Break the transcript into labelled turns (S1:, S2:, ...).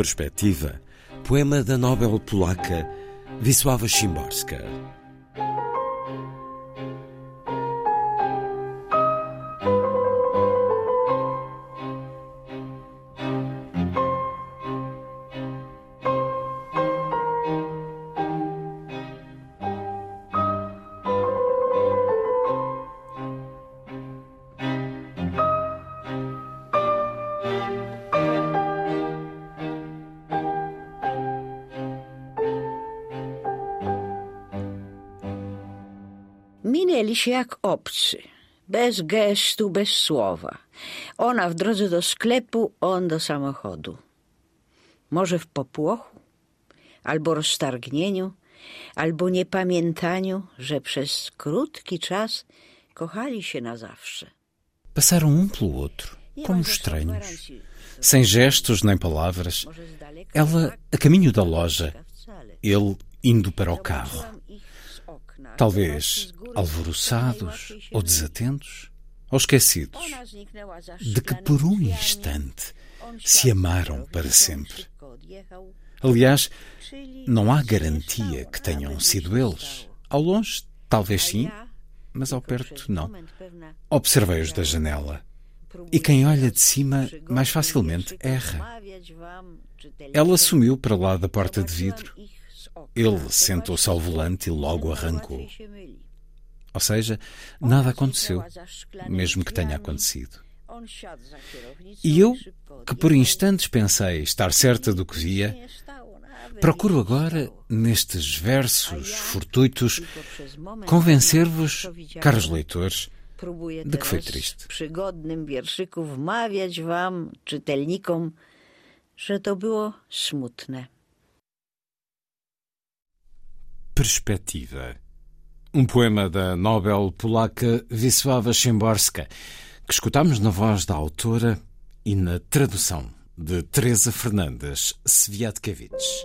S1: Perspectiva, poema da Nobel polaca Wisława Szymborska.
S2: Minęli się jak obcy, bez gestu, bez słowa. Ona w drodze do sklepu, on do samochodu. Może w popłochu, albo roztargnieniu, albo niepamiętaniu, że przez krótki czas kochali się na zawsze.
S3: Passaram um pelo outro, como estranhos, sem gestos nem palavras. Ela a caminho da loja, ele indo para o carro. Talvez alvoroçados ou desatentos ou esquecidos de que por um instante se amaram para sempre. Aliás, não há garantia que tenham sido eles. Ao longe, talvez sim, mas ao perto, não. Observei-os da janela. E quem olha de cima mais facilmente erra. Ela sumiu para lá da porta de vidro. Ele sentou-se ao volante e logo arrancou. Ou seja, nada aconteceu, mesmo que tenha acontecido. E eu, que por instantes pensei estar certa do que via, procuro agora, nestes versos fortuitos, convencer-vos, caros leitores, de que foi triste.
S2: przygodnym wierszyku wmawiać wam, czytelnikom, że to było smutne.
S1: Perspectiva. Um poema da Nobel polaca Wisława Szymborska, que escutamos na voz da autora e na tradução de Teresa Fernandes Sviatkiewicz.